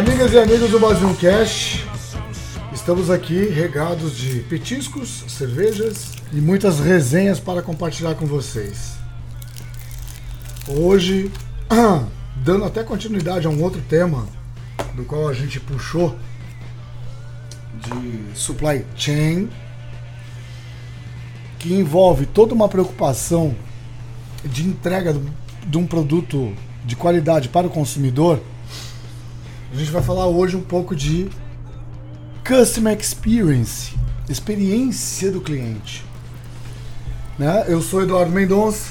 Amigas e amigos do Brasil Cash, estamos aqui regados de petiscos, cervejas e muitas resenhas para compartilhar com vocês. Hoje, dando até continuidade a um outro tema do qual a gente puxou de supply chain, que envolve toda uma preocupação de entrega de um produto de qualidade para o consumidor. A gente vai falar hoje um pouco de Customer Experience, experiência do cliente. Né? Eu sou Eduardo Mendonça,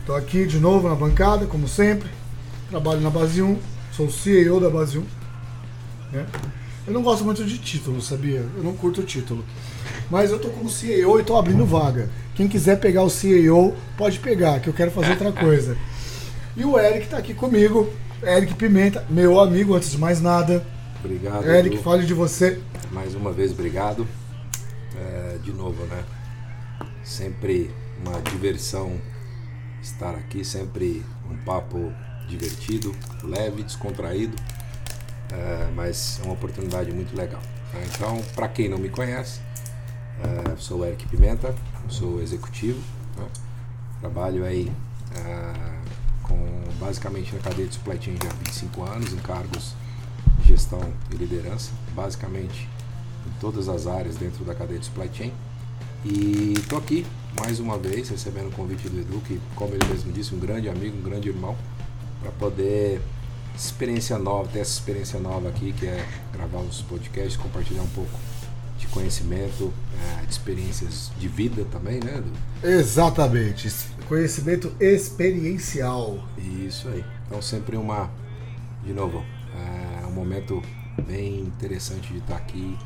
estou aqui de novo na bancada, como sempre. Trabalho na Base 1, sou o CEO da Base 1. Né? Eu não gosto muito de título, sabia? Eu não curto título. Mas eu tô como CEO e tô abrindo vaga. Quem quiser pegar o CEO, pode pegar, que eu quero fazer outra coisa. E o Eric está aqui comigo, Eric Pimenta, meu amigo, antes de mais nada. Obrigado. Eric, Edu. fale de você. Mais uma vez, obrigado. É, de novo, né? Sempre uma diversão estar aqui, sempre um papo divertido, leve, descontraído, é, mas é uma oportunidade muito legal. Tá? Então, para quem não me conhece, é, sou o Eric Pimenta, sou executivo, né? trabalho aí é, basicamente na cadeia de supply chain já há 25 anos, em cargos de gestão e liderança, basicamente em todas as áreas dentro da cadeia de supply chain. E estou aqui mais uma vez recebendo o convite do Edu, que, como ele mesmo disse, um grande amigo, um grande irmão, para poder experiência nova, ter essa experiência nova aqui, que é gravar os podcasts, compartilhar um pouco de conhecimento, é, de experiências de vida também, né? Edu? Exatamente Conhecimento experiencial. Isso aí. Então sempre uma, de novo, é um momento bem interessante de estar aqui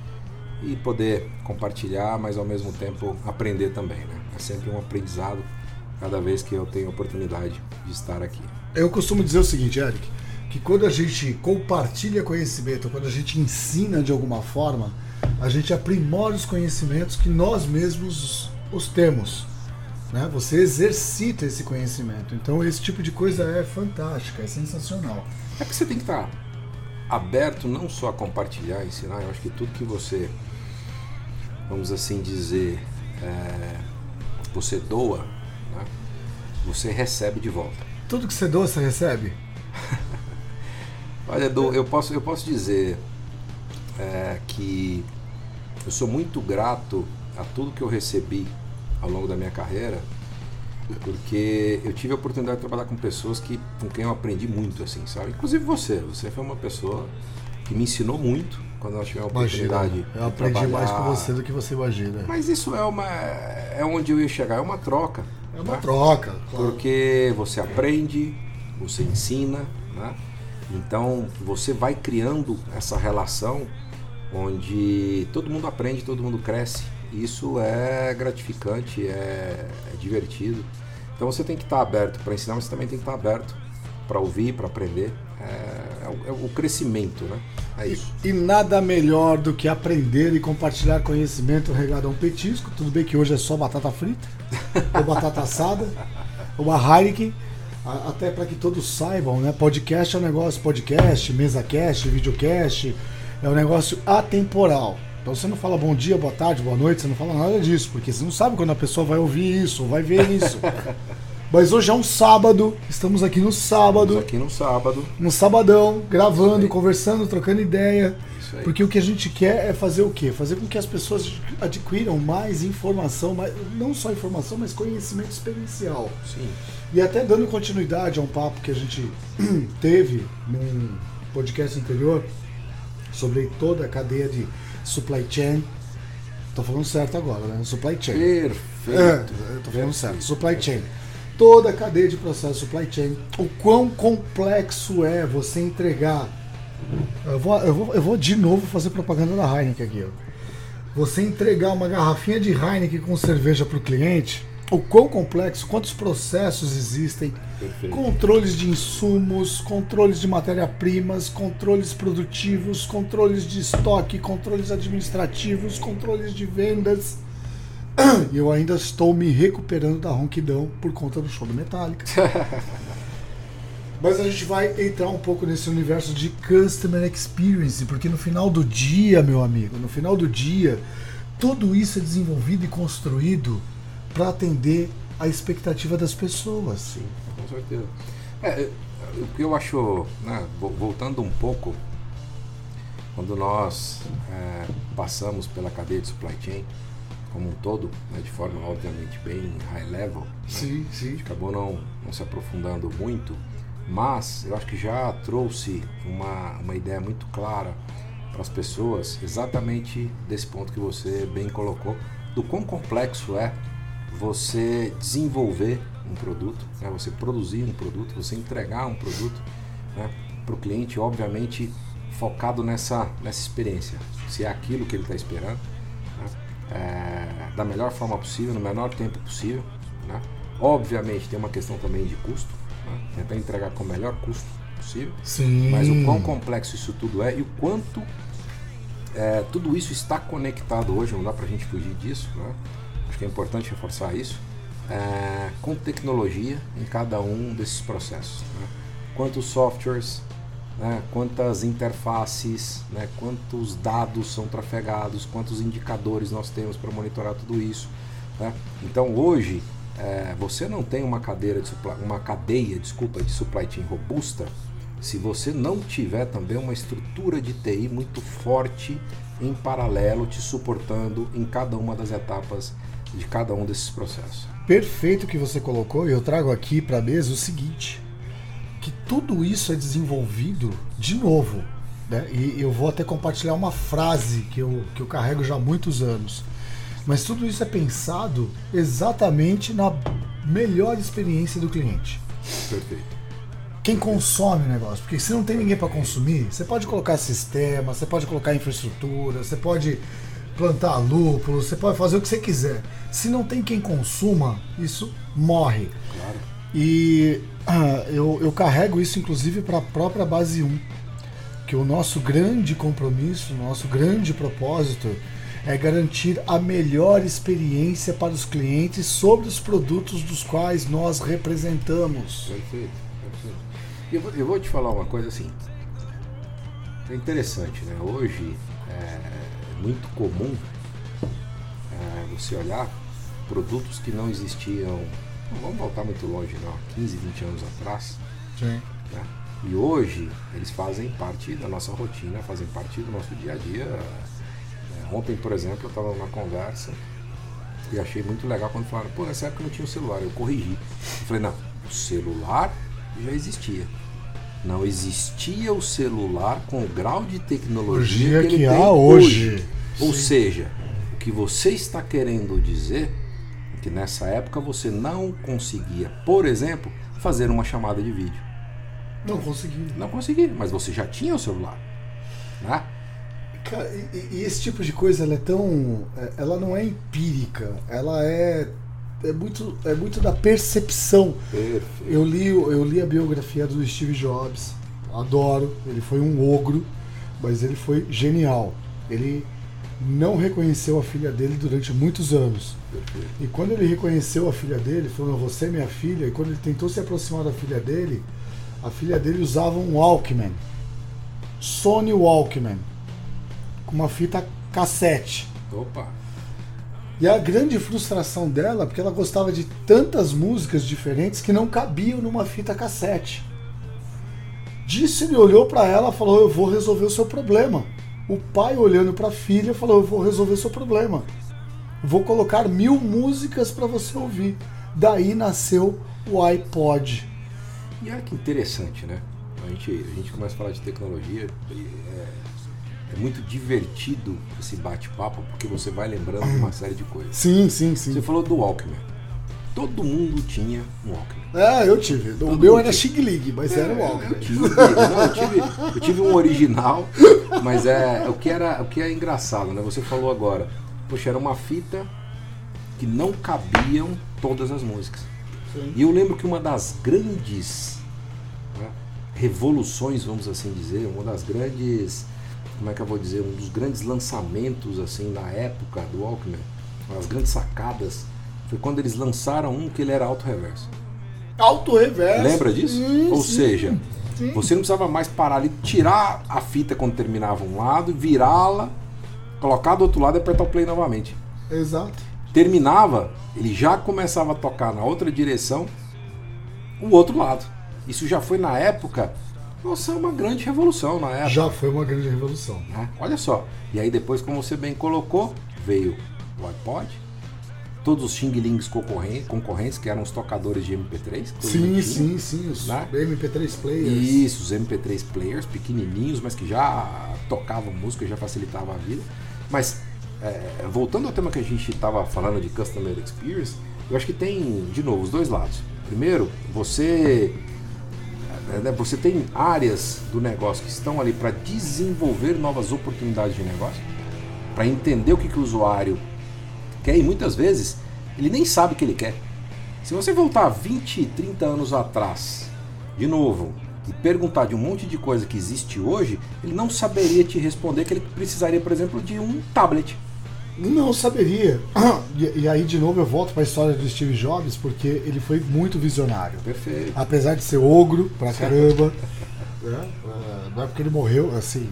e poder compartilhar, mas ao mesmo tempo aprender também, né? É sempre um aprendizado cada vez que eu tenho a oportunidade de estar aqui. Eu costumo dizer o seguinte, Eric, que quando a gente compartilha conhecimento, quando a gente ensina de alguma forma, a gente aprimora os conhecimentos que nós mesmos os temos. Né? Você exercita esse conhecimento. Então esse tipo de coisa é fantástica, é sensacional. É que você tem que estar aberto não só a compartilhar, ensinar. Eu acho que tudo que você, vamos assim dizer, é, você doa, né? você recebe de volta. Tudo que você doa, você recebe? Olha, Edu, eu posso, eu posso dizer é, que eu sou muito grato a tudo que eu recebi ao longo da minha carreira, porque eu tive a oportunidade de trabalhar com pessoas que, com quem eu aprendi muito, assim, sabe? Inclusive você, você foi uma pessoa que me ensinou muito quando nós tivemos a oportunidade. Imagina, eu aprendi trabalhar. mais com você do que você imagina. Mas isso é uma, é onde eu ia chegar, é uma troca. É uma né? troca, claro. Porque você aprende, você ensina, né? Então você vai criando essa relação onde todo mundo aprende, todo mundo cresce isso é gratificante, é, é divertido. Então você tem que estar aberto para ensinar, mas você também tem que estar aberto para ouvir, para aprender. É, é, o, é, o, crescimento, né? É isso. E, e, nada melhor do que aprender e compartilhar conhecimento regado a um petisco. Tudo bem que hoje é só batata frita, ou batata assada, ou uma Heineken. Até para que todos saibam, né? Podcast é um negócio, podcast, mesa cast, videocast, é um negócio atemporal. Então você não fala bom dia, boa tarde, boa noite, você não fala nada disso, porque você não sabe quando a pessoa vai ouvir isso, vai ver isso. Mas hoje é um sábado, estamos aqui no sábado. Estamos aqui no sábado. No sabadão, gravando, conversando, trocando ideia. Porque o que a gente quer é fazer o quê? Fazer com que as pessoas adquiram mais informação, mais, não só informação, mas conhecimento experiencial. Sim. E até dando continuidade a um papo que a gente teve num podcast anterior sobre toda a cadeia de supply chain. Tô falando certo agora, né? Supply chain. Perfeito. É, tô falando certo. Supply chain. Toda a cadeia de processo supply chain. O quão complexo é você entregar. Eu vou, eu vou, eu vou de novo fazer propaganda da Heineken aqui. Ó. Você entregar uma garrafinha de Heineken com cerveja para o cliente o quão complexo, quantos processos existem, Perfeito. controles de insumos, controles de matéria-primas, controles produtivos, controles de estoque, controles administrativos, controles de vendas. E eu ainda estou me recuperando da ronquidão por conta do show do Metallica. Mas a gente vai entrar um pouco nesse universo de customer experience, porque no final do dia, meu amigo, no final do dia, tudo isso é desenvolvido e construído para atender a expectativa das pessoas. Sim, com certeza. É, o que eu acho, né, voltando um pouco, quando nós é, passamos pela cadeia de supply chain como um todo, né, de forma obviamente bem high level, sim, né, sim. a gente acabou não, não se aprofundando muito, mas eu acho que já trouxe uma, uma ideia muito clara para as pessoas, exatamente desse ponto que você bem colocou, do quão complexo é você desenvolver um produto, né, você produzir um produto, você entregar um produto né, para o cliente, obviamente focado nessa, nessa experiência, se é aquilo que ele está esperando, né, é, da melhor forma possível, no menor tempo possível. Né. Obviamente tem uma questão também de custo, né, tentar entregar com o melhor custo possível, Sim. mas o quão complexo isso tudo é e o quanto é, tudo isso está conectado hoje, não dá para a gente fugir disso, né? Que é importante reforçar isso, é, com tecnologia em cada um desses processos. Né? Quantos softwares, né? quantas interfaces, né? quantos dados são trafegados, quantos indicadores nós temos para monitorar tudo isso. Né? Então hoje é, você não tem uma cadeira de supply, uma cadeia, desculpa, de supply chain robusta se você não tiver também uma estrutura de TI muito forte em paralelo te suportando em cada uma das etapas de cada um desses processos. Perfeito que você colocou, e eu trago aqui para a mesa o seguinte: que tudo isso é desenvolvido de novo. Né? E eu vou até compartilhar uma frase que eu, que eu carrego já há muitos anos. Mas tudo isso é pensado exatamente na melhor experiência do cliente. Perfeito. Quem consome o negócio, porque se não tem ninguém para consumir, você pode colocar sistema, você pode colocar infraestrutura, você pode plantar lúpulo, você pode fazer o que você quiser. Se não tem quem consuma, isso morre. Claro. E ah, eu, eu carrego isso inclusive para a própria base 1, que o nosso grande compromisso, nosso grande propósito é garantir a melhor experiência para os clientes sobre os produtos dos quais nós representamos. Perfeito, perfeito. Eu vou, eu vou te falar uma coisa assim. É interessante, né? Hoje é muito comum é, você olhar produtos que não existiam, não vamos voltar muito longe, não, 15, 20 anos atrás. Sim. Né? E hoje eles fazem parte da nossa rotina, fazem parte do nosso dia a dia. É, ontem, por exemplo, eu estava numa conversa e achei muito legal quando falaram, pô, nessa época não tinha o celular. Eu corrigi. Eu falei, não, o celular já existia. Não existia o celular com o grau de tecnologia Hoje que, que ele há tem hoje. hoje. Ou Sim. seja, o que você está querendo dizer é que nessa época você não conseguia, por exemplo, fazer uma chamada de vídeo. Não consegui. Não conseguia, mas você já tinha o celular. Né? Cara, e, e esse tipo de coisa ela é tão. é- Ela não é empírica, ela é. É muito, é muito da percepção. Perfeito. Eu li, eu li a biografia do Steve Jobs, adoro. Ele foi um ogro, mas ele foi genial. Ele não reconheceu a filha dele durante muitos anos. Perfeito. E quando ele reconheceu a filha dele, falou: Você é minha filha. E quando ele tentou se aproximar da filha dele, a filha dele usava um Walkman, Sony Walkman, com uma fita cassete. Opa, E a grande frustração dela, porque ela gostava de tantas músicas diferentes que não cabiam numa fita cassete. Disso ele olhou para ela e falou: Eu vou resolver o seu problema. O pai olhando para a filha falou: Eu vou resolver o seu problema. Vou colocar mil músicas para você ouvir. Daí nasceu o iPod. E olha que interessante, né? A gente, a gente começa a falar de tecnologia é, é muito divertido esse bate-papo porque você vai lembrando de uma série de coisas. Sim, sim, sim. Você falou do Walkman. Todo mundo tinha um Walkman. É, eu tive. O Todo meu mundo era tinha. Xing Ling, mas era o É, Walkman. Eu tive, não, eu tive, eu tive um original, mas é o que era o que é engraçado, né? Você falou agora, poxa, era uma fita que não cabiam todas as músicas. Sim. E eu lembro que uma das grandes né, revoluções, vamos assim dizer, uma das grandes, como é que eu vou dizer, um dos grandes lançamentos assim na época do Walkman, uma das grandes sacadas, foi quando eles lançaram um que ele era auto-reverso. Alto reverso. Lembra disso? Sim, Ou sim, seja, sim. você não precisava mais parar ali, tirar a fita quando terminava um lado, virá-la, colocar do outro lado e apertar o play novamente. Exato. Terminava, ele já começava a tocar na outra direção, o outro lado. Isso já foi na época, nossa, uma grande revolução na época. Já foi uma grande revolução. né? Olha só. E aí depois, como você bem colocou, veio o iPod, todos os Xing Lings concorren- concorrentes, que eram os tocadores de MP3. que todo Sim, sim, sim. Os Né? MP3 players. Isso, os MP3 players pequenininhos, mas que já tocavam música, já facilitava a vida. Mas é, voltando ao tema que a gente estava falando de Customer Experience, eu acho que tem, de novo, os dois lados. Primeiro, você é, né, você tem áreas do negócio que estão ali para desenvolver novas oportunidades de negócio, para entender o que, que o usuário quer e muitas vezes ele nem sabe o que ele quer. Se você voltar 20, 30 anos atrás, de novo, e perguntar de um monte de coisa que existe hoje, ele não saberia te responder que ele precisaria, por exemplo, de um tablet. Não saberia. E, e aí, de novo, eu volto para a história do Steve Jobs, porque ele foi muito visionário. Perfeito. Apesar de ser ogro pra caramba, né? É, não é porque ele morreu, assim,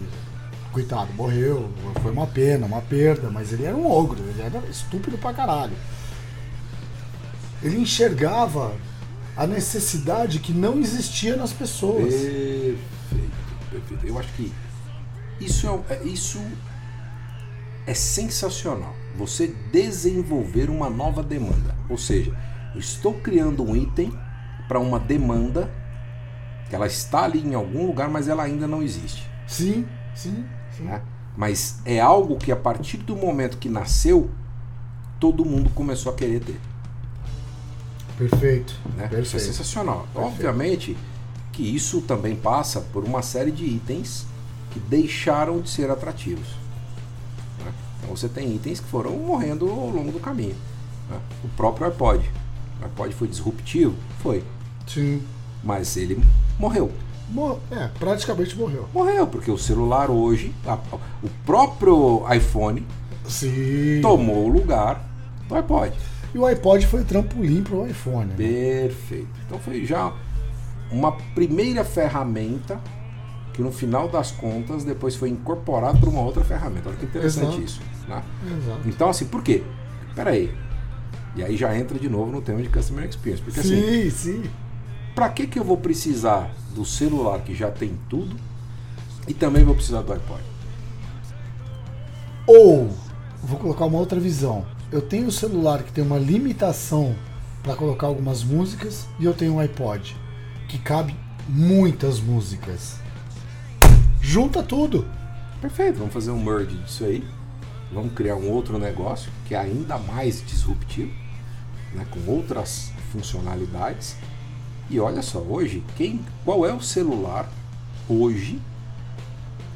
coitado, morreu, foi uma pena, uma perda, mas ele era um ogro, ele era estúpido pra caralho. Ele enxergava a necessidade que não existia nas pessoas. Perfeito, perfeito. Eu acho que isso é, é- isso é sensacional. Você desenvolver uma nova demanda. Ou seja, estou criando um item para uma demanda que ela está ali em algum lugar, mas ela ainda não existe. Sim, sim, sim. né? Mas é algo que a partir do momento que nasceu, todo mundo começou a querer ter. Perfeito. né? É Perfeito. sensacional. Perfeito. Obviamente que isso também passa por uma série de itens que deixaram de ser atrativos. Você tem itens que foram morrendo ao longo do caminho. né? O próprio iPod. O iPod foi disruptivo? Foi. Sim. Mas ele morreu. Mo- É, praticamente morreu. Morreu, porque o celular hoje, a- o próprio iPhone Sim. tomou o lugar do iPod. E o iPod foi o trampolim pro iPhone. né? Perfeito. Então foi já uma primeira ferramenta que no final das contas depois foi incorporado para uma outra ferramenta. Olha que interessante Exato. isso. Né? Exato. Então assim, por quê? Peraí. E aí já entra de novo no tema de Customer Experience. Porque assim, Sim, sim. para que, que eu vou precisar do celular que já tem tudo e também vou precisar do iPod? Ou, vou colocar uma outra visão. Eu tenho um celular que tem uma limitação para colocar algumas músicas e eu tenho um iPod que cabe muitas músicas. Junta tudo. Perfeito, vamos fazer um merge disso aí. Vamos criar um outro negócio que é ainda mais disruptivo, né, com outras funcionalidades. E olha só, hoje, quem, qual é o celular hoje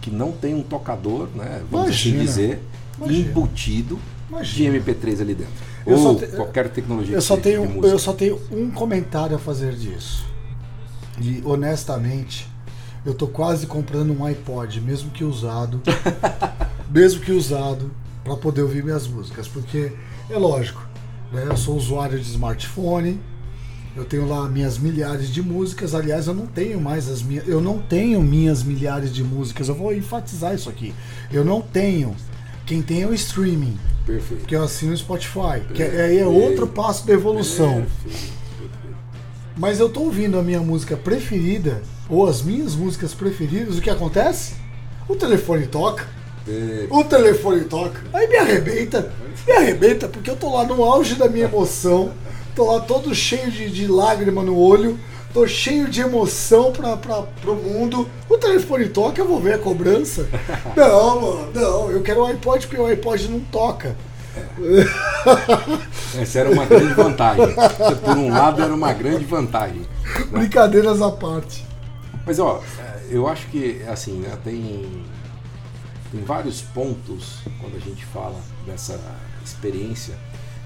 que não tem um tocador, né, vamos Imagina, assim dizer, imagina. embutido Imagina. de MP3 ali dentro? Eu Ou te- qualquer tecnologia Eu que só, tenho, eu só tenho um comentário a fazer disso. E honestamente, eu tô quase comprando um iPod, mesmo que usado, mesmo que usado, para poder ouvir minhas músicas, porque é lógico, né? Eu sou usuário de smartphone, eu tenho lá minhas milhares de músicas. Aliás, eu não tenho mais as minhas, eu não tenho minhas milhares de músicas. Eu vou enfatizar isso aqui. Eu não tenho. Quem tem é o streaming, Perfeito. que eu assino o Spotify, que é- aí é outro passo da evolução. Perfeito. Mas eu tô ouvindo a minha música preferida, ou as minhas músicas preferidas, o que acontece? O telefone toca. O telefone toca. Aí me arrebenta. Me arrebenta, porque eu tô lá no auge da minha emoção. Tô lá todo cheio de, de lágrima no olho. Tô cheio de emoção pra, pra, pro mundo. O telefone toca, eu vou ver a cobrança. Não, mano, não. Eu quero o iPod porque o iPod não toca. Essa era uma grande vantagem. Por um lado, era uma grande vantagem. Brincadeiras à parte. Mas ó, é, eu acho que assim, né, tem, tem vários pontos quando a gente fala dessa experiência.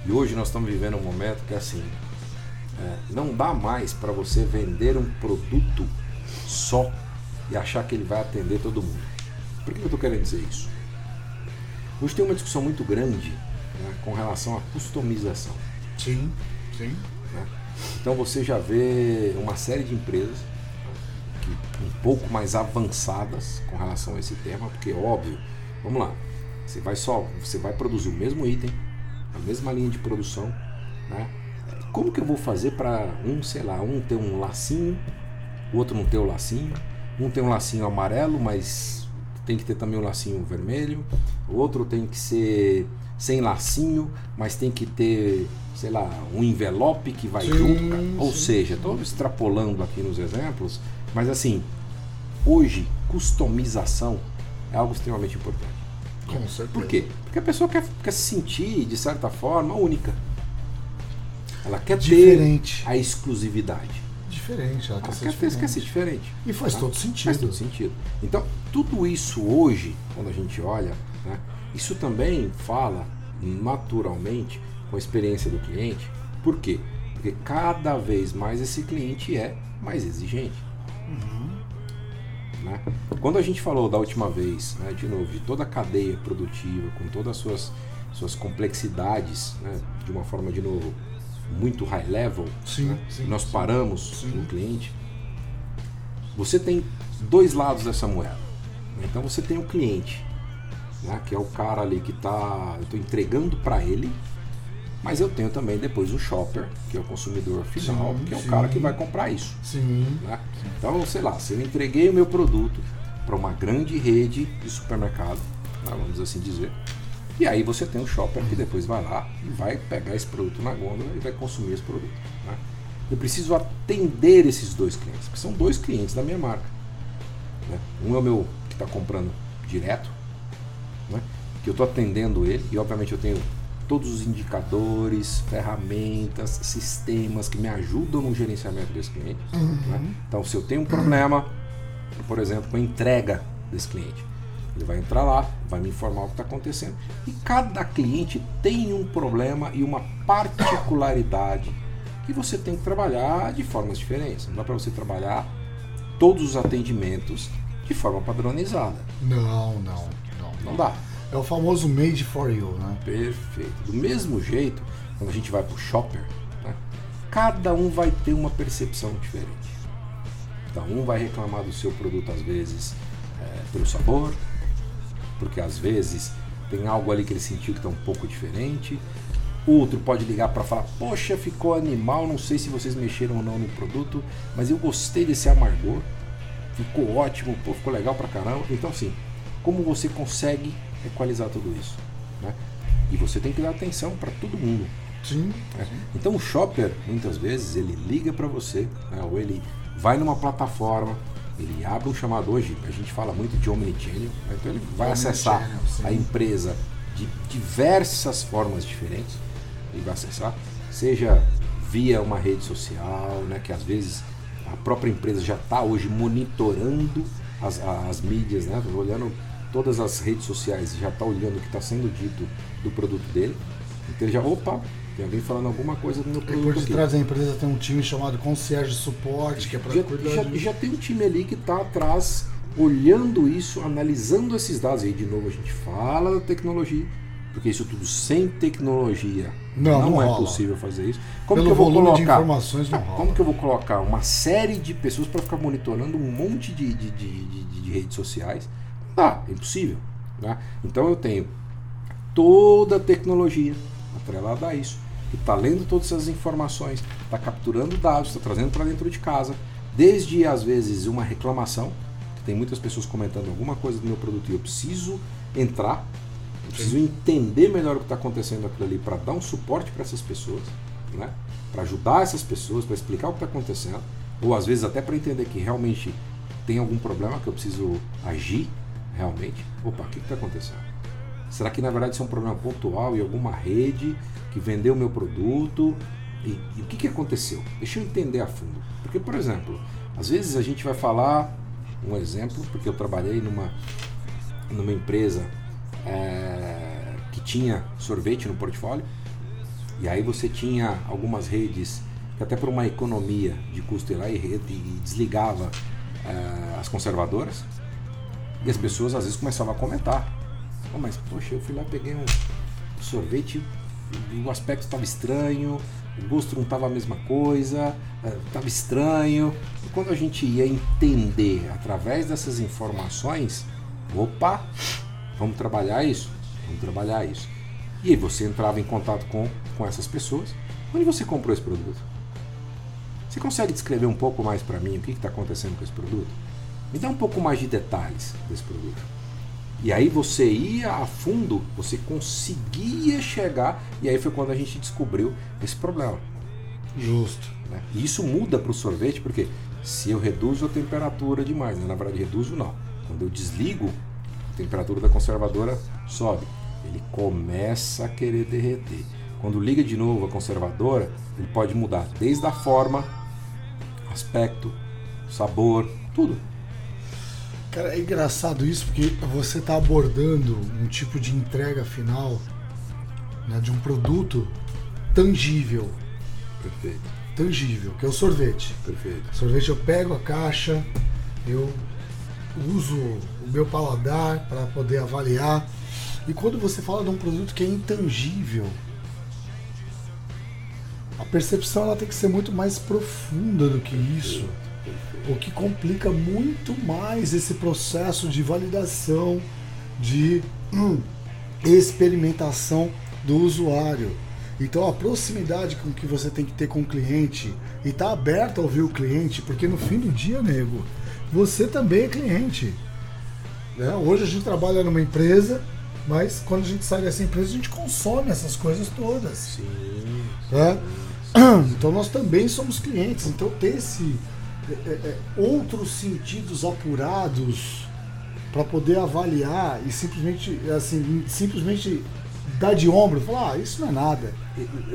E hoje nós estamos vivendo um momento que assim, é, não dá mais para você vender um produto só e achar que ele vai atender todo mundo. Por que eu estou querendo dizer isso? Hoje tem uma discussão muito grande né, com relação à customização. Sim, sim. né? Então você já vê uma série de empresas um pouco mais avançadas com relação a esse tema, porque óbvio, vamos lá, você vai só, você vai produzir o mesmo item, a mesma linha de produção, né? Como que eu vou fazer para um, sei lá, um ter um lacinho, o outro não ter o lacinho, um tem um lacinho amarelo, mas tem que ter também um lacinho vermelho, o outro tem que ser sem lacinho, mas tem que ter, sei lá, um envelope que vai Sim, junto. Ou sim. seja, estou extrapolando aqui nos exemplos, mas assim, hoje, customização é algo extremamente importante. Com certeza. Por quê? Porque a pessoa quer, quer se sentir, de certa forma, única. Ela quer Diferente. ter a exclusividade. Diferente, ela Ela quer ser quer, ter, quer ser diferente. diferente. E faz tá? todo Faz sentido. todo sentido. Então, tudo isso hoje, quando a gente olha, né, isso também fala naturalmente com a experiência do cliente. Por quê? Porque cada vez mais esse cliente é mais exigente. Né? Quando a gente falou da última vez, né, de novo, de toda a cadeia produtiva, com todas as suas, suas complexidades, né, de uma forma, de novo, muito high level, Sim, né, sim, nós paramos Sim. no cliente, você tem dois lados dessa moeda. Então você tem o cliente, né, que é o cara ali que está, eu estou entregando para ele, mas eu tenho também depois o shopper, que é o consumidor final, Sim, que é o sim. cara que vai comprar isso. Sim. né? Então, sei lá, se eu entreguei o meu produto para uma grande rede de supermercado, né, vamos assim dizer, e aí você tem um shopper que depois vai lá e vai pegar esse produto na gôndola e vai consumir esse produto. né? Eu preciso atender esses dois clientes, porque são dois clientes da minha marca. né? Um é o meu que está comprando direto, né? que eu estou atendendo ele, e obviamente eu tenho todos os indicadores, ferramentas, sistemas que me ajudam no gerenciamento desse cliente. né? Então, se eu tenho um problema, por exemplo, com a entrega desse cliente, ele vai entrar lá, vai me informar o que está acontecendo. E cada cliente tem um problema e uma particularidade que você tem que trabalhar de formas diferentes. Não dá para você trabalhar todos os atendimentos de forma padronizada. Não, não, não. Não dá. É o famoso made for you, né? Perfeito. Do mesmo jeito, quando a gente vai para o shopper, né, cada um vai ter uma percepção diferente. Então, um vai reclamar do seu produto às vezes é, pelo sabor, porque às vezes tem algo ali que ele sentiu que está um pouco diferente. Outro pode ligar para falar: Poxa, ficou animal, não sei se vocês mexeram ou não no produto, mas eu gostei desse amargor, ficou ótimo, pô, ficou legal pra caramba. Então, assim, como você consegue equalizar tudo isso? né? E você tem que dar atenção para todo mundo. Sim. né? Então o shopper, muitas vezes, ele liga para você, né? ou ele vai numa plataforma, ele abre um chamado hoje, a gente fala muito de omnichannel, né? então ele vai acessar sim. a empresa de diversas formas diferentes, ele vai acessar, seja via uma rede social, né? que às vezes a própria empresa já está hoje monitorando as, as mídias, né? olhando todas as redes sociais, já está olhando o que está sendo dito do produto dele, então ele já, opa, tem alguém falando alguma coisa do meu E produto por aqui. detrás da empresa tem um time chamado concierge suporte, que é para cuidar já, disso. já tem um time ali que está atrás, olhando isso, analisando esses dados. E aí, de novo, a gente fala da tecnologia, porque isso tudo sem tecnologia Não, não é rola. possível fazer isso. Como Pelo que eu vou volume de colocar? informações não rola. Como que eu vou colocar uma série de pessoas para ficar monitorando um monte de, de, de, de- de redes sociais? Ah, é impossível. Né? Então eu tenho toda a tecnologia atrelada a isso, que está lendo todas essas informações, está capturando dados, está trazendo para dentro de casa, desde às vezes uma reclamação, que tem muitas pessoas comentando alguma coisa do meu produto e eu preciso entrar, eu preciso entender melhor o que está acontecendo aquilo ali para dar um suporte para essas pessoas, né? para ajudar essas pessoas, para explicar o que está acontecendo, ou às vezes até para entender que realmente tem algum problema que eu preciso agir realmente. Opa, o que está acontecendo? Será que na verdade isso é um problema pontual em alguma rede que vendeu o meu produto? E, e o que, que aconteceu? Deixa eu entender a fundo. Porque, por exemplo, às vezes a gente vai falar um exemplo, porque eu trabalhei numa, numa empresa é, que tinha sorvete no portfólio, e aí você tinha algumas redes que até por uma economia de custo ia lá e, e desligava é, as conservadoras, e as pessoas às vezes começavam a comentar. "Pô, mas poxa, eu fui lá, peguei um sorvete o aspecto estava estranho, o gosto não estava a mesma coisa, estava estranho. E quando a gente ia entender através dessas informações, opa, vamos trabalhar isso, vamos trabalhar isso. E aí você entrava em contato com, com essas pessoas. Onde você comprou esse produto? Você consegue descrever um pouco mais para mim o que está acontecendo com esse produto? Me dá um pouco mais de detalhes desse produto. E aí você ia a fundo, você conseguia chegar, e aí foi quando a gente descobriu esse problema. Justo. Né? E isso muda para o sorvete, porque se eu reduzo a temperatura demais, né? na verdade reduzo não. Quando eu desligo, a temperatura da conservadora sobe. Ele começa a querer derreter. Quando liga de novo a conservadora, ele pode mudar desde a forma, aspecto, sabor, tudo. Cara, é engraçado isso porque você está abordando um tipo de entrega final né, de um produto tangível. Perfeito. Tangível, que é o sorvete. Perfeito. Sorvete eu pego a caixa, eu uso o meu paladar para poder avaliar. E quando você fala de um produto que é intangível, a percepção ela tem que ser muito mais profunda do que isso. O que complica muito mais esse processo de validação, de hum, experimentação do usuário. Então a proximidade com que você tem que ter com o cliente e estar tá aberto a ouvir o cliente, porque no fim do dia, nego, você também é cliente. Né? Hoje a gente trabalha numa empresa, mas quando a gente sai dessa empresa a gente consome essas coisas todas. Sim. Né? Então nós também somos clientes. Então ter esse é, é, é, outros sentidos apurados para poder avaliar e simplesmente assim simplesmente dar de ombro, falar ah, isso não é nada.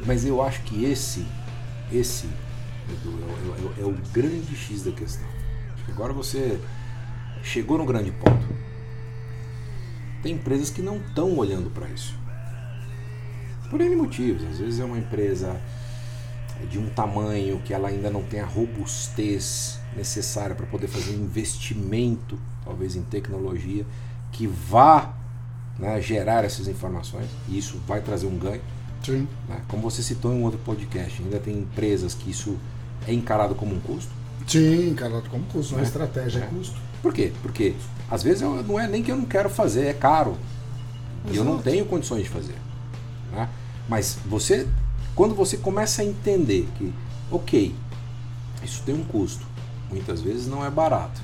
Mas eu acho que esse esse Edu, é, é, é o grande X da questão. Agora você chegou no grande ponto. Tem empresas que não estão olhando para isso. Por N motivos. Às vezes é uma empresa de um tamanho que ela ainda não tem a robustez necessária para poder fazer um investimento, talvez em tecnologia, que vá né, gerar essas informações, e isso vai trazer um ganho. Sim. Né? Como você citou em um outro podcast, ainda tem empresas que isso é encarado como um custo. Sim, encarado como custo, não é estratégia, é. é custo. Por quê? Porque às vezes eu, não é nem que eu não quero fazer, é caro. Exato. E eu não tenho condições de fazer. Né? Mas você quando você começa a entender que, ok, isso tem um custo, muitas vezes não é barato,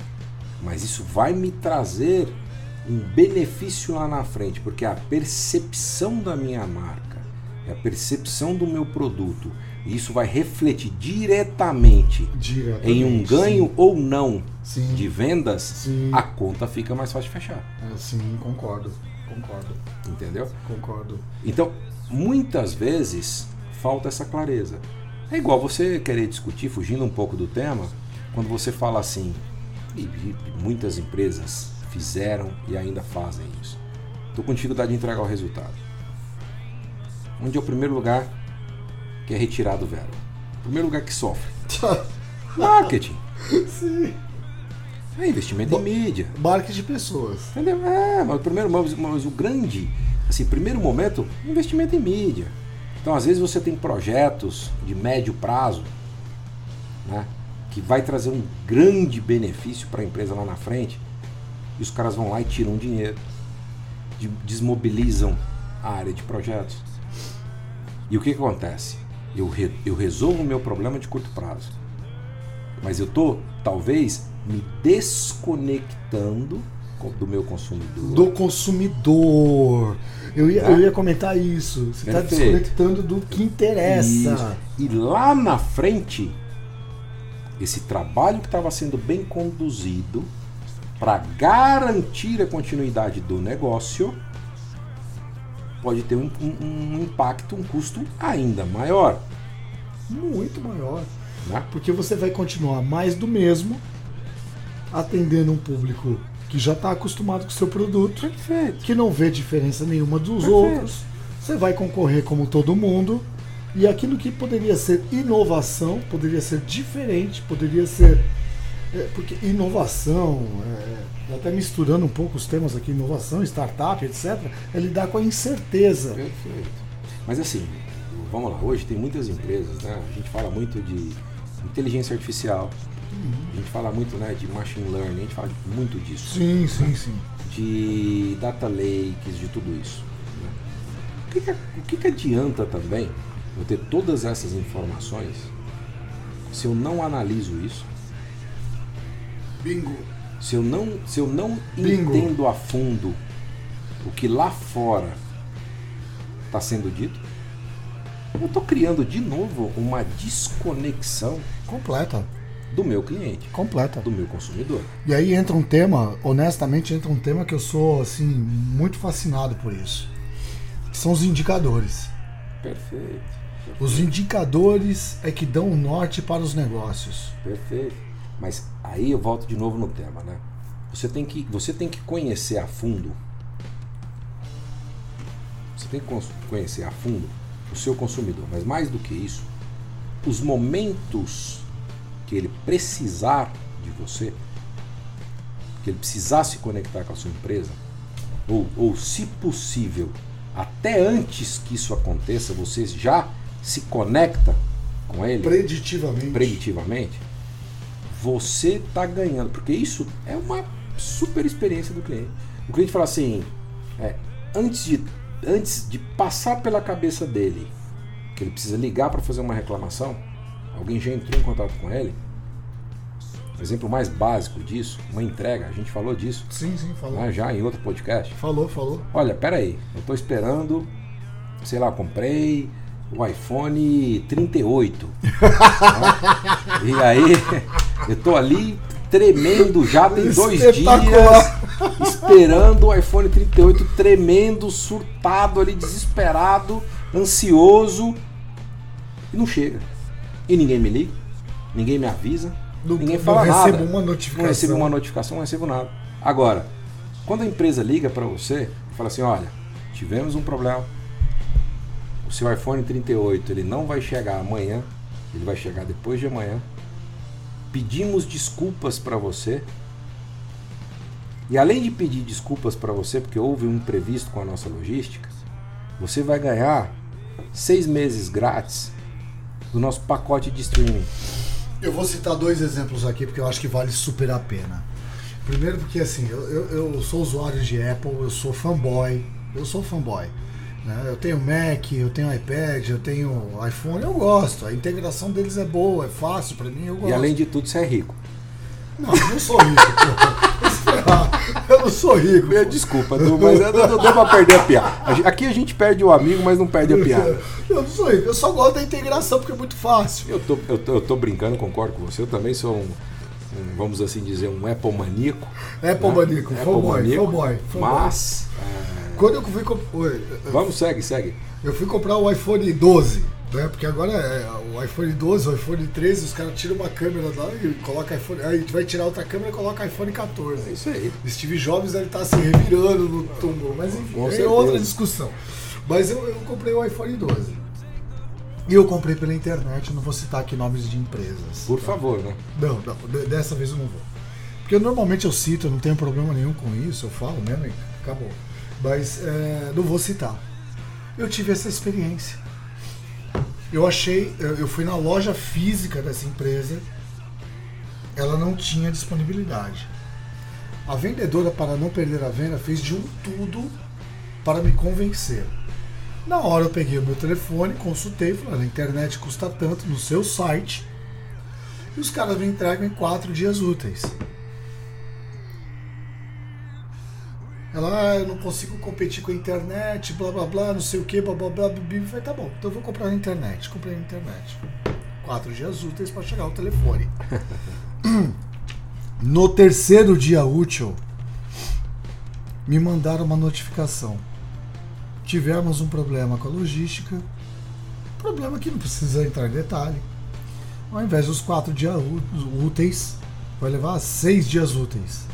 mas isso vai me trazer um benefício lá na frente, porque a percepção da minha marca, a percepção do meu produto, isso vai refletir diretamente, diretamente em um ganho sim. ou não sim. de vendas, sim. a conta fica mais fácil de fechar. É, sim, concordo, concordo. Entendeu? Concordo. Então, muitas vezes falta essa clareza. É igual você querer discutir, fugindo um pouco do tema, quando você fala assim, e muitas empresas fizeram e ainda fazem isso. Estou com dificuldade de entregar o resultado. Onde é o primeiro lugar que é retirado o verbo? O primeiro lugar que sofre. Marketing. Sim. É investimento em mídia. Marketing de pessoas. Entendeu? É, mas o primeiro, mas, mas o grande, assim, primeiro momento, investimento em mídia. Então, às vezes você tem projetos de médio prazo, né, que vai trazer um grande benefício para a empresa lá na frente, e os caras vão lá e tiram dinheiro, desmobilizam a área de projetos. E o que, que acontece? Eu, re, eu resolvo o meu problema de curto prazo, mas eu estou, talvez, me desconectando do meu consumidor. Do consumidor. Eu ia, tá? eu ia comentar isso. Você está desconectando do que interessa. Isso. E lá na frente, esse trabalho que estava sendo bem conduzido para garantir a continuidade do negócio pode ter um, um, um, impacto, um custo ainda maior. Muito maior. Né? Porque você vai continuar mais do mesmo, atendendo um público que já está acostumado com o seu produto, Perfeito. que não vê diferença nenhuma dos Perfeito. outros. Você vai concorrer como todo mundo. E aquilo que poderia ser inovação, poderia ser diferente, poderia ser. É, porque inovação, é, até misturando um pouco os temas aqui, inovação, startup, etc., é lidar com a incerteza. Perfeito. Mas assim, vamos lá, hoje tem muitas empresas, né? A gente fala muito de inteligência artificial, a gente fala muito né, de machine learning, a gente fala muito disso. Sim, sim, sim. De data lakes, de tudo isso. né? O, que, que, o que, que adianta também eu ter todas essas informações se eu não analiso isso? Bingo. Se eu não, se eu não Bingo. entendo a fundo o que lá fora está sendo dito, eu estou criando de novo uma desconexão Completa. Do meu cliente, Completa. do meu consumidor. E aí entra um tema, honestamente, entra um tema que eu sou assim muito fascinado por isso. São os indicadores. Perfeito. Os indicadores é que dão o norte para os negócios. Perfeito. Mas aí eu volto de novo no tema, né? Você tem que, você tem que conhecer a fundo. Você tem que conhecer a fundo o seu consumidor. Mas mais do que isso, os momentos que ele precisar de você, que ele precisar se conectar com a sua empresa, ou, ou se possível, até antes que isso aconteça, você já se conecta com ele Preditivamente. preditivamente, você está ganhando, porque isso é uma super experiência do cliente. O cliente fala assim, é, antes, de, antes de passar pela cabeça dele que ele precisa ligar para fazer uma reclamação, alguém já entrou em contato com ele. O exemplo mais básico disso, uma entrega, a gente falou disso Sim, sim, falou. né, já em outro podcast. Falou, falou. Olha, peraí, eu tô esperando, sei lá, comprei o iPhone 38. né? E aí, eu tô ali tremendo já tem dois dias, esperando o iPhone 38, tremendo, surtado ali, desesperado, ansioso, e não chega. E ninguém me liga, ninguém me avisa, Não, ninguém não fala recebo nada. uma notificação. Não recebo uma notificação, não recebo nada. Agora, quando a empresa liga para você e fala assim, olha, tivemos um problema, o seu iPhone 38 ele não vai chegar amanhã, ele vai chegar depois de amanhã. Pedimos desculpas para você. E além de pedir desculpas para você, porque houve um imprevisto com a nossa logística, você vai ganhar seis meses grátis do nosso pacote de streaming. Eu vou citar dois exemplos aqui porque eu acho que vale super a pena. Primeiro porque assim, eu, eu, eu sou usuário de Apple, eu sou fanboy, eu sou fanboy. né? Eu tenho Mac, eu tenho iPad, eu tenho iPhone, eu gosto. A integração deles é boa, é fácil pra mim, eu gosto. E além de tudo, você é rico. Não, eu não sou rico, Eu não sou rico. É, Desculpa, Du, mas não, não deu pra perder a piada. Aqui a gente perde o amigo, mas não perde a piada. Eu não sou rico, eu só gosto da integração porque é muito fácil. Eu tô, eu tô, eu tô brincando, concordo com você. Eu também sou um, um, vamos assim dizer, um Apple maníaco. Apple né? maníaco, fanboy, fanboy. Mas, é, Quando eu fui comp- vamos, segue, segue. Eu fui comprar o iPhone 12, né? Porque agora é o iPhone 12, o iPhone 13, os caras tiram uma câmera lá e coloca iPhone. Aí vai tirar outra câmera e coloca iPhone É 14. isso aí. Steve Jobs deve estar se revirando no túmulo, mas enfim, Com é certeza. outra discussão. Mas eu, eu comprei o iPhone 12. E eu comprei pela internet, não vou citar aqui nomes de empresas. Por favor, né? Não, não, de- dessa vez eu não vou. Porque normalmente eu cito, eu não tenho problema nenhum com isso, eu falo mesmo e acabou. Mas é, não vou citar. Eu tive essa experiência. Eu achei, eu fui na loja física dessa empresa, ela não tinha disponibilidade. A vendedora, para não perder a venda, fez de um tudo para me convencer. Na hora eu peguei o meu telefone, consultei, falei, a internet custa tanto no seu site, e os caras me entregam em quatro dias úteis. Ela, ah, eu não consigo competir com a internet, blá blá blá, não sei o que, blá blá blá, bibi. Falei, tá bom, então eu vou comprar na internet. Comprei na internet. Quatro dias úteis para chegar o telefone. No terceiro dia útil, me mandaram uma notificação. Tivemos um problema com a logística. Problema que não precisa entrar em detalhe. Ao invés dos quatro dias úteis, vai levar seis dias úteis.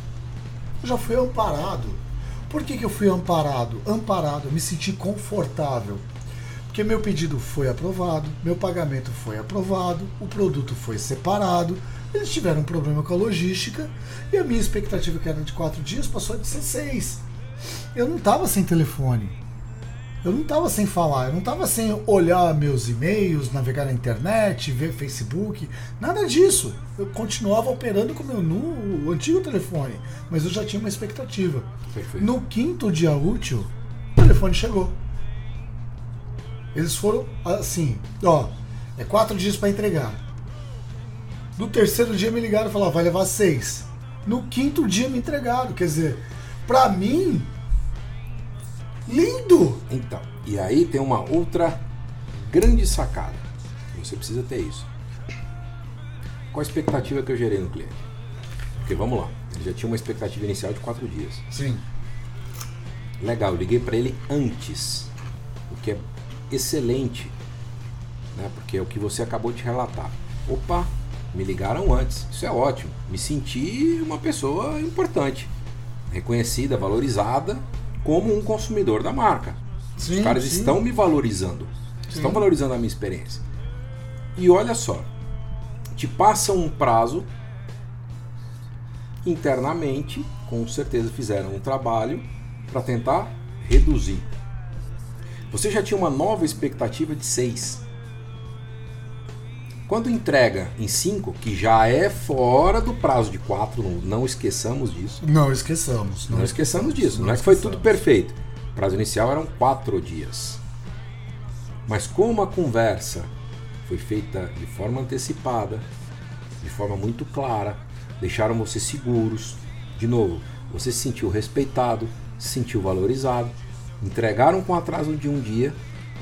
Eu já fui amparado. Por que, que eu fui amparado? Amparado, me senti confortável. Porque meu pedido foi aprovado, meu pagamento foi aprovado, o produto foi separado, eles tiveram um problema com a logística e a minha expectativa, que era de quatro dias, passou a ser seis. Eu não estava sem telefone. Eu não estava sem falar, eu não estava sem olhar meus e-mails, navegar na internet, ver Facebook, nada disso. Eu continuava operando com o meu no, o antigo telefone, mas eu já tinha uma expectativa. Perfeito. No quinto dia útil, o telefone chegou. Eles foram assim, ó, é quatro dias para entregar. No terceiro dia me ligaram e falaram, vai levar seis. No quinto dia me entregaram, quer dizer, para mim, lindo. Então, e aí tem uma outra grande sacada. Você precisa ter isso. Qual a expectativa que eu gerei no cliente? Porque vamos lá, ele já tinha uma expectativa inicial de quatro dias. Sim. Legal, eu liguei para ele antes, o que é excelente, né? Porque é o que você acabou de relatar. Opa, me ligaram antes, isso é ótimo. Me senti uma pessoa importante, reconhecida, valorizada como um consumidor da marca. Sim, Os caras sim. estão me valorizando, estão Sim. valorizando a minha experiência. E olha só, te passam um prazo internamente, com certeza fizeram um trabalho para tentar reduzir. Você já tinha uma nova expectativa de 6. Quando entrega em 5, que já é fora do prazo de 4, não, não esqueçamos disso. Não esqueçamos. Não esqueçamos disso. Não, não é que foi tudo perfeito. O prazo inicial eram 4 dias. Mas como a conversa foi feita de forma antecipada, de forma muito clara, deixaram você seguros. De novo, você se sentiu respeitado, se sentiu valorizado, entregaram com atraso de um dia,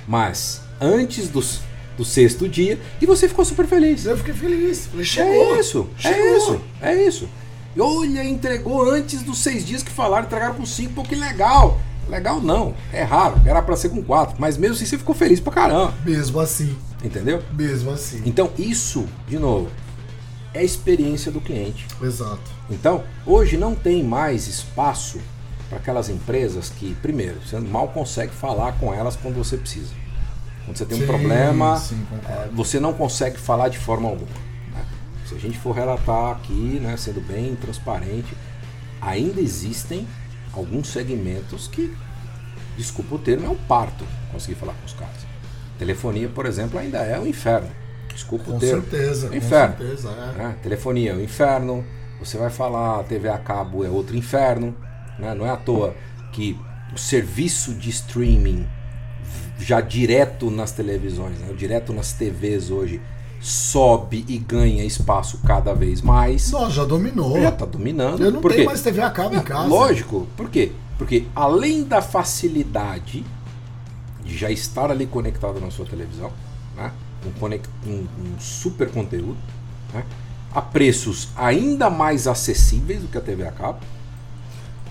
mas antes dos, do sexto dia, e você ficou super feliz. Eu fiquei feliz. É chegou. isso, é Chegou. isso, é isso. E olha, entregou antes dos seis dias que falaram, entregaram com cinco, pô, que legal. Legal não, é raro, era pra ser com quatro, mas mesmo assim você ficou feliz pra caramba, Mesmo assim. entendeu? Mesmo assim. Então isso, de novo, é a experiência do cliente. Exato. Então, hoje não tem mais espaço para aquelas empresas que, primeiro, você mal consegue falar com elas quando você precisa. Quando você tem um Sim, problema, sim, é, você não consegue falar de forma alguma. né? Se a gente for relatar aqui, né, sendo bem transparente, ainda existem alguns segmentos que, desculpa o termo, é um parto conseguir falar com os caras. Telefonia, por exemplo, ainda é um inferno. Desculpa Com o termo. certeza. Com Inferno. certeza, é. né? Telefonia é um inferno. Você vai falar TV a cabo é outro inferno. né? Não é à toa que o serviço de streaming já direto nas televisões, né? direto nas TVs hoje, sobe e ganha espaço cada vez mais. Nossa, já dominou. Já está dominando. Eu não Por tenho quê? mais TV a cabo em casa. Lógico. Por quê? Porque além da facilidade de já estar ali conectado na sua televisão, né? um, um- um super conteúdo, né? a preços ainda mais acessíveis do que a TV a cabo.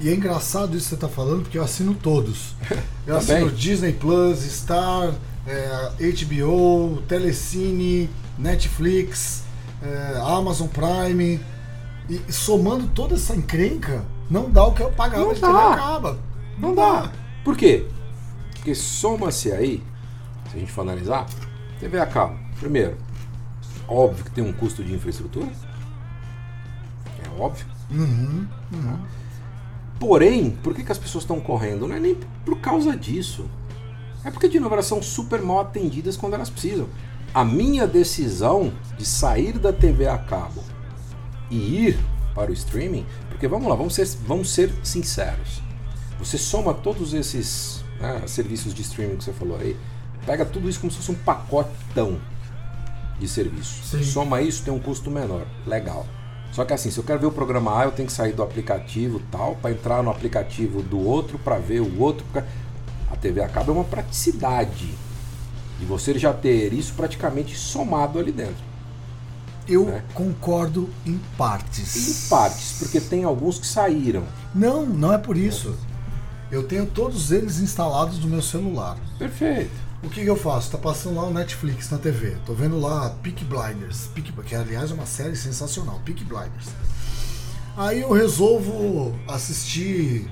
E é engraçado isso que você está falando, porque eu assino todos. Eu Também. assino Disney Plus, Star, é, HBO, Telecine, Netflix, é, Amazon Prime. E e somando toda essa encrenca, não dá o que eu pagava Não de dá. TV a cabo. Não dá. Por quê? Porque soma-se aí, se a gente for analisar, TV a cabo. Primeiro, óbvio que tem um custo de infraestrutura. É óbvio. Uhum. Porém, por que, que as pessoas estão correndo? Não é nem por causa disso. É porque, de novo, elas são super mal atendidas quando elas precisam. A minha decisão de sair da TV a cabo e ir para o streaming, porque vamos lá, vamos ser, vamos ser sinceros. Você soma todos esses né, serviços de streaming que você falou aí, pega tudo isso como se fosse um pacotão de serviços. Sim. Soma isso, tem um custo menor. Legal. Só que assim, se eu quero ver o programa A, eu tenho que sair do aplicativo tal, para entrar no aplicativo do outro, para ver o outro. pra- A TV a cabo é uma praticidade de você já ter isso praticamente somado ali dentro. Eu É. concordo em partes. Em partes, porque tem alguns que saíram. Não, não é por isso. Eu tenho todos eles instalados no meu celular. Perfeito. O que, que eu faço? Tá passando lá o Netflix na TV. Tô vendo lá Peak Blinders. Peak, que aliás é uma série sensacional. Peak Blinders. Aí eu resolvo assistir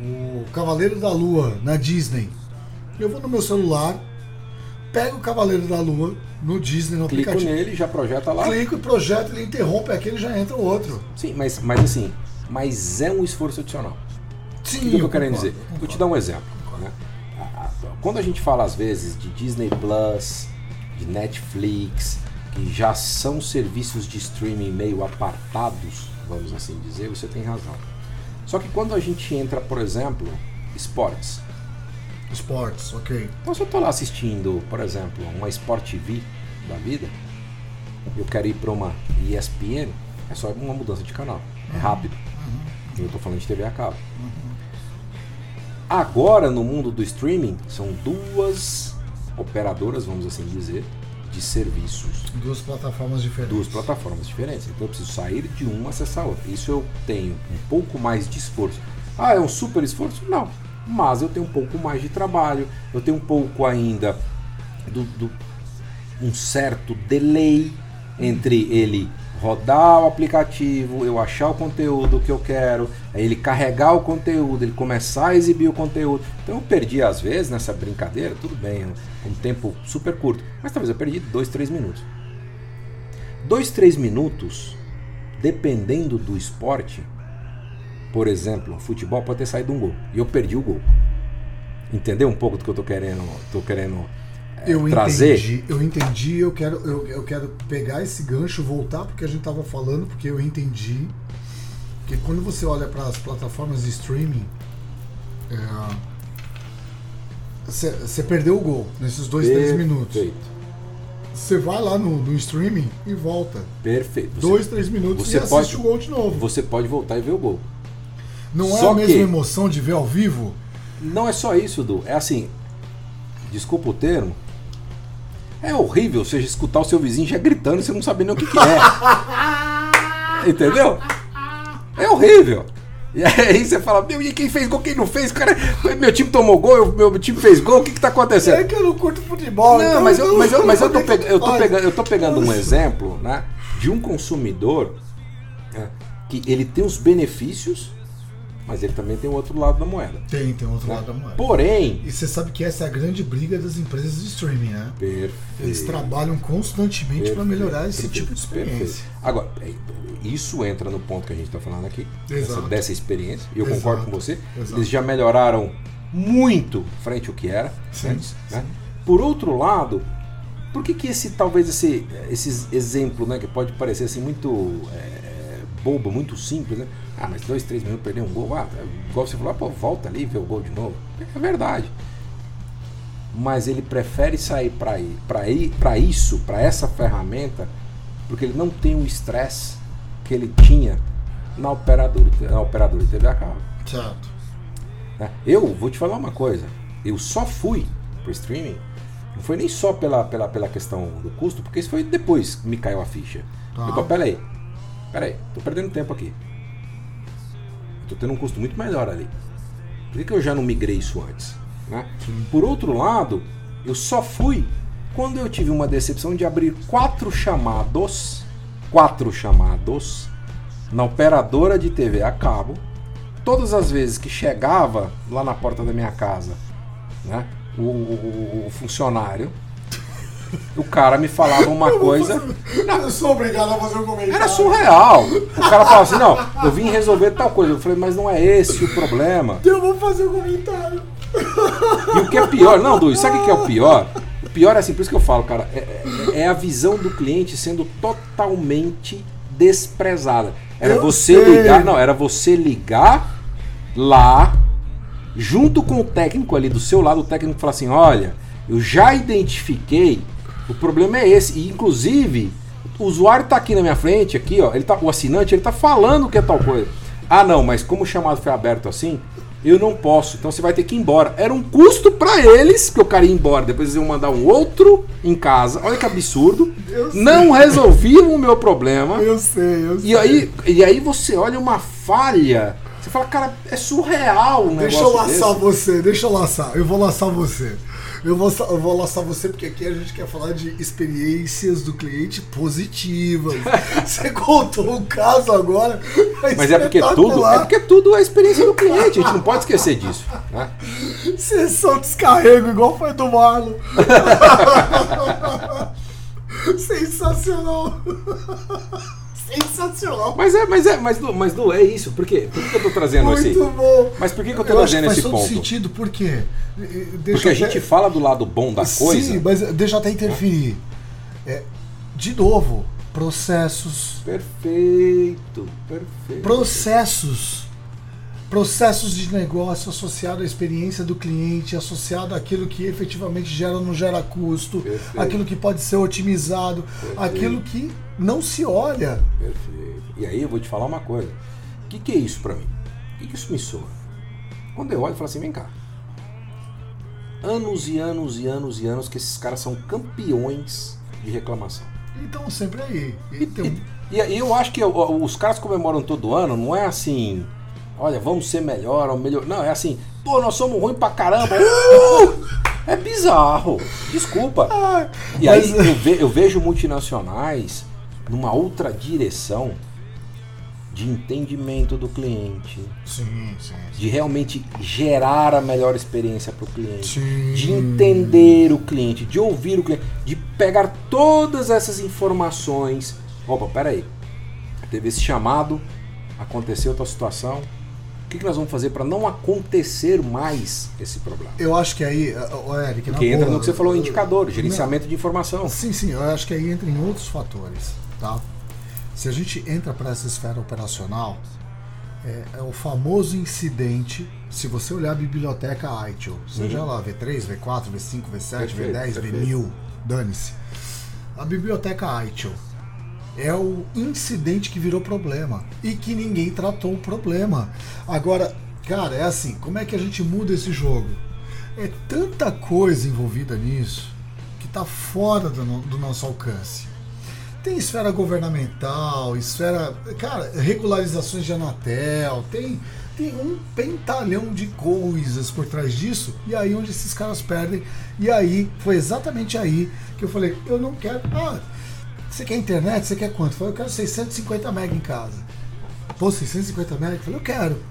o Cavaleiro da Lua na Disney. Eu vou no meu celular, pego o Cavaleiro da Lua no Disney, no Clico aplicativo. nele, já projeta lá. Clico e projeto, ele interrompe aquele já entra o outro. Sim, mas, mas assim, mas é um esforço adicional. Sim, O que, que eu quero dizer? concordo. Vou te dar um exemplo. Quando a gente fala às vezes de Disney Plus, de Netflix, que já são serviços de streaming meio apartados, vamos assim dizer, você tem razão. Só que quando a gente entra, por exemplo, esportes. Esportes, ok. Então se eu estou lá assistindo, por exemplo, uma Sport TV da vida, eu quero ir para uma ESPN, é só uma mudança de canal. É rápido. Uhum. Eu estou falando de TV a cabo. Uhum. Agora, no mundo do streaming, são duas operadoras, vamos assim dizer, de serviços. Duas plataformas diferentes. Duas plataformas diferentes. Então eu preciso sair de uma e acessar a outra. Isso eu tenho um pouco mais de esforço. Ah, é um super esforço? Não. Mas eu tenho um pouco mais de trabalho, eu tenho um pouco ainda do, do um certo delay entre ele rodar o aplicativo, eu achar o conteúdo que eu quero, ele carregar o conteúdo, ele começar a exibir o conteúdo. Então eu perdi às vezes nessa brincadeira, tudo bem, um tempo super curto, mas talvez eu perdi 2, 3 minutos. 2, 3 minutos, dependendo do esporte, por exemplo, futebol pode ter saído um gol e eu perdi o gol. Entendeu um pouco do que eu tô querendo, tô querendo eu trazer. Entendi, eu entendi, eu quero, eu, eu quero pegar esse gancho, voltar porque a gente estava falando, porque eu entendi que quando você olha para as plataformas de streaming, você é, perdeu o gol nesses dois, Perfeito. três minutos. Você vai lá no, no, streaming e volta. Perfeito. Você, dois, três minutos você e pode, assiste o gol de novo. Você pode voltar e ver o gol. Não Só é a mesma que, emoção de ver ao vivo? Não é só isso, Du. É assim, desculpa o termo, é horrível você escutar o seu vizinho já gritando e você não sabe nem o que, que é. Entendeu? É horrível. E aí você fala, meu, e quem fez gol, quem não fez? Cara, meu time tomou gol, meu time fez gol, o que, que tá acontecendo? É que eu não curto futebol. Não, então mas, eu, mas, eu, mas eu, tô, pegando, eu, tô pegando, eu tô pegando um exemplo né, de um consumidor né, que ele tem os benefícios mas ele também tem o outro lado da moeda. Tem, tem outro né? lado da moeda. Porém. E você sabe que essa é a grande briga das empresas de streaming, né? Perfeito. Eles trabalham constantemente para melhorar esse perfeito, tipo de experiência. Perfeito. Agora, é, isso entra no ponto que a gente está falando aqui, dessa, dessa, experiência, e eu Exato. concordo com você. Exato. Eles já melhoraram muito frente ao que era sim, antes. Né? Por outro lado, por que, que esse talvez esse, esses exemplos, né, que pode parecer assim muito é, bobo, muito simples, né? Ah, mas dois, três minutos perder um gol. Ah, igual você falou, ah, pô, volta ali e vê o gol de novo. É verdade. Mas ele prefere sair para ir, para ir, para isso, para essa ferramenta, porque ele não tem o estresse que ele tinha na operadora, na operadora de TV a cabo. Certo. Né? Eu vou te falar uma coisa. Eu só fui pro streaming. Não foi nem só pela, pela, pela questão do custo, porque isso foi depois que me caiu a ficha. Tá. Eu, peraí, peraí, tô perdendo tempo aqui. Estou tendo um custo muito melhor ali. Por que, que eu já não migrei isso antes? Né? Por outro lado, eu só fui quando eu tive uma decepção de abrir quatro chamados, quatro chamados, na operadora de TV a cabo. Todas as vezes que chegava lá na porta da minha casa, né, o, o, o funcionário o cara me falava uma coisa. Eu sou obrigado a fazer um comentário. Era surreal. O cara falava assim: não, eu vim resolver tal coisa. Eu falei, mas não é esse o problema. Eu vou fazer um comentário. E o que é pior, não, Du, sabe o que é o pior? O pior é assim, por isso que eu falo, cara, é, é, é a visão do cliente sendo totalmente desprezada. Era eu você sei. ligar, não, era você ligar lá, junto com o técnico ali do seu lado, o técnico falar assim: olha, eu já identifiquei o problema é esse. E, inclusive, o usuário está aqui na minha frente, aqui, ó. Ele tá, o assinante, ele está falando que é tal coisa. Ah, não, mas como o chamado foi aberto assim, eu não posso. Então você vai ter que ir embora. Era um custo para eles, que o cara ia embora. Depois eles iam mandar um outro em casa. Olha que absurdo. Não resolviam o meu problema. Eu sei, eu sei. E aí, e aí você olha uma falha. Você fala, cara, é surreal um Deixa eu laçar desse. você, deixa eu laçar. Eu vou laçar você. Eu vou, eu vou lançar você porque aqui a gente quer falar de experiências do cliente positivas. você contou um caso agora. Mas é porque tudo é porque tudo é experiência do cliente, a gente não pode esquecer disso. Né? Sessão descarrego, igual foi do Marlon. Sensacional! Sensacional! Mas é, mas é, mas Lu, mas Lu, é isso. Por quê? Por que eu tô trazendo Muito assim? bom! Mas por que, que eu tô Eu acho que trazendo faz esse todo ponto? sentido, por quê? Deixa Porque a até- gente fala do lado bom da coisa. Sim, mas deixa eu até interferir. É, de novo, processos. Perfeito, perfeito. Processos. Processos de negócio associado à experiência do cliente, associado àquilo que efetivamente gera ou não gera custo, Perfeito. aquilo que pode ser otimizado, Perfeito. aquilo que não se olha. Perfeito. E aí eu vou te falar uma coisa. O que, que é isso pra mim? O que, que isso me soa? Quando eu olho, eu falo assim, vem cá. Anos e anos e anos e anos que esses caras são campeões de reclamação. Então, sempre aí. E, Então, e- e aí eu acho que os caras comemoram todo ano, não é assim, olha, vamos ser melhor ou melhor. Não, é assim, pô, nós somos ruins pra caramba. Uh! É bizarro. Desculpa. ah, E mas- aí eu, ve- eu vejo multinacionais numa outra direção de entendimento do cliente, Sim, sim. de realmente gerar a melhor experiência para o cliente, Sim. de entender o cliente, de ouvir o cliente, de pegar todas essas informações. Opa, peraí, teve esse chamado, aconteceu outra situação. O que, que nós vamos fazer para não acontecer mais esse problema? Eu acho que aí, ô, Eric, Porque entra boa, no que você falou, indicador, gerenciamento de informação. Sim, sim, eu acho que aí entra em outros fatores, tá? Se a gente entra para essa esfera operacional, é, é o famoso incidente. Se você olhar a biblioteca ITIL, seja Uhum. lá V3, V4, V5, V7, Perfeito, V10, perfeito. V1000, dane-se. A biblioteca ITIL é o incidente que virou problema e que ninguém tratou o problema. Agora, cara, é assim, como é que a gente muda esse jogo? É tanta coisa envolvida nisso que está fora do, do nosso alcance. Tem esfera governamental, esfera. Cara, regularizações de Anatel, tem, tem um pentalhão de coisas por trás disso, e aí onde esses caras perdem. E aí, foi exatamente aí que eu falei: eu não quero. Ah, você quer internet? Você quer quanto? Eu falei: eu quero 650 MB em casa. Pô, 650 MB? Eu falei: eu quero.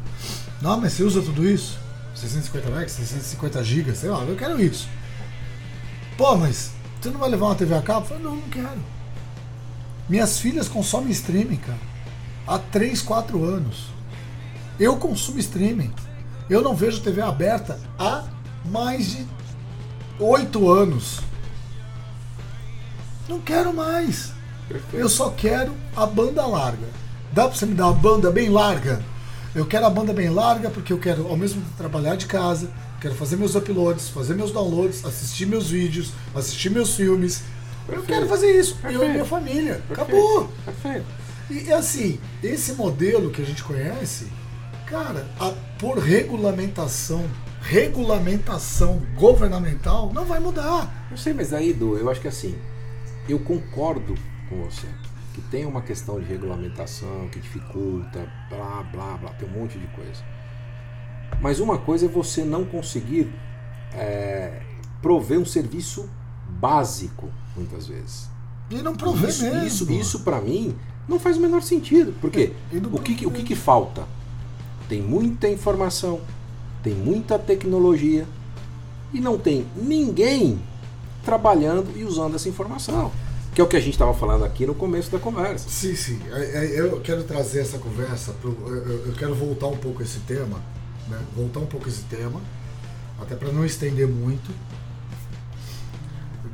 Não, mas você usa tudo isso? 650 MB, 650 GB, sei lá, eu quero isso. Pô, mas você não vai levar uma TV a cabo? Eu falei: não, não quero. Minhas filhas consomem streaming, cara. Há 3, 4 anos. Eu consumo streaming. Eu não vejo TV aberta há mais de 8 anos. Não quero mais. Eu só quero a banda larga. Dá pra você me dar uma banda bem larga? Eu quero a banda bem larga porque eu quero ao mesmo tempo trabalhar de casa, quero fazer meus uploads, fazer meus downloads, assistir meus vídeos, assistir meus filmes. Eu Perfeito. quero fazer isso, eu e Perfeito. minha família. Perfeito, Acabou. Perfeito. E assim, esse modelo que a gente conhece, cara, a- por regulamentação, regulamentação governamental, não vai mudar. Eu sei, mas aí, Edu, eu acho que assim, eu concordo com você. Que tem uma questão de regulamentação que dificulta, blá, blá, blá, tem um monte de coisa. Mas uma coisa é você não conseguir é, prover um serviço básico, muitas vezes. E não provê isso, mesmo. isso, isso para mim não faz o menor sentido. Por quê? E não O que, o que, que falta? Tem muita informação, tem muita tecnologia e não tem ninguém trabalhando e usando essa informação. Que é o que a gente estava falando aqui no começo da conversa. Sim, sim. Eu quero trazer essa conversa, pro, eu quero voltar um pouco esse tema, né? Voltar um pouco esse tema, até para não estender muito,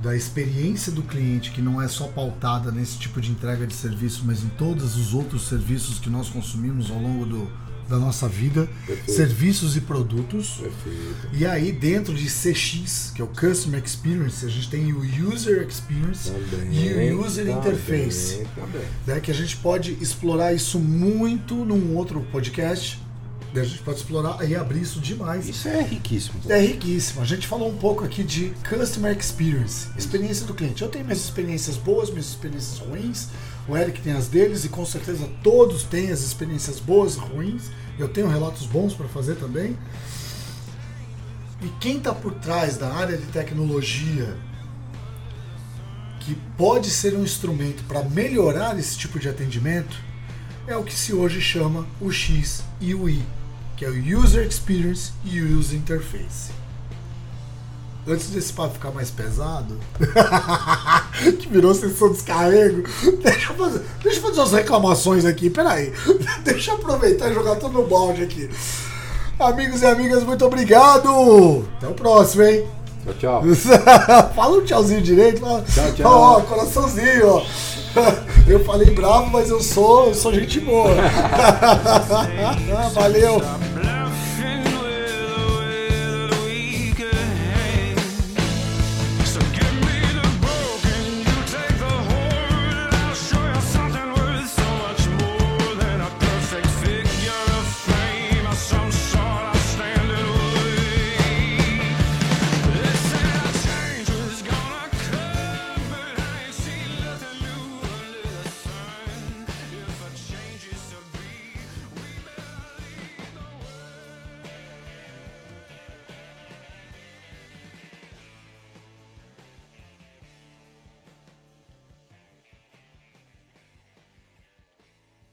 da experiência do cliente, que não é só pautada nesse tipo de entrega de serviço, mas em todos os outros serviços que nós consumimos ao longo do, da nossa vida, Perfeito. serviços e produtos. Perfeito. E aí, dentro de CX, que é o Customer Experience, a gente tem o User Experience e o User Interface Também. né, que a gente pode explorar isso muito num outro podcast. Daí A gente pode explorar e abrir isso demais. Isso é riquíssimo. É riquíssimo. A gente falou um pouco aqui de Customer Experience, experiência do cliente. Eu tenho minhas experiências boas, minhas experiências ruins. O Eric tem as deles e com certeza todos têm as experiências boas e ruins. Eu tenho relatos bons para fazer também. E quem está por trás da área de tecnologia que pode ser um instrumento para melhorar esse tipo de atendimento é o que se hoje chama o X e o I, que é o User Experience e User Interface. Antes desse papo ficar mais pesado, que virou sessão descarrego, deixa eu, fazer, deixa eu fazer umas reclamações aqui, peraí. Deixa eu aproveitar e jogar tudo no balde aqui. Amigos e amigas, muito obrigado! Até o próximo, hein? Tchau, tchau. Fala um tchauzinho direito. Fala, Tchau, tchau. Ó, coraçãozinho, ó. Eu falei bravo, mas eu sou, eu sou gente boa. Valeu.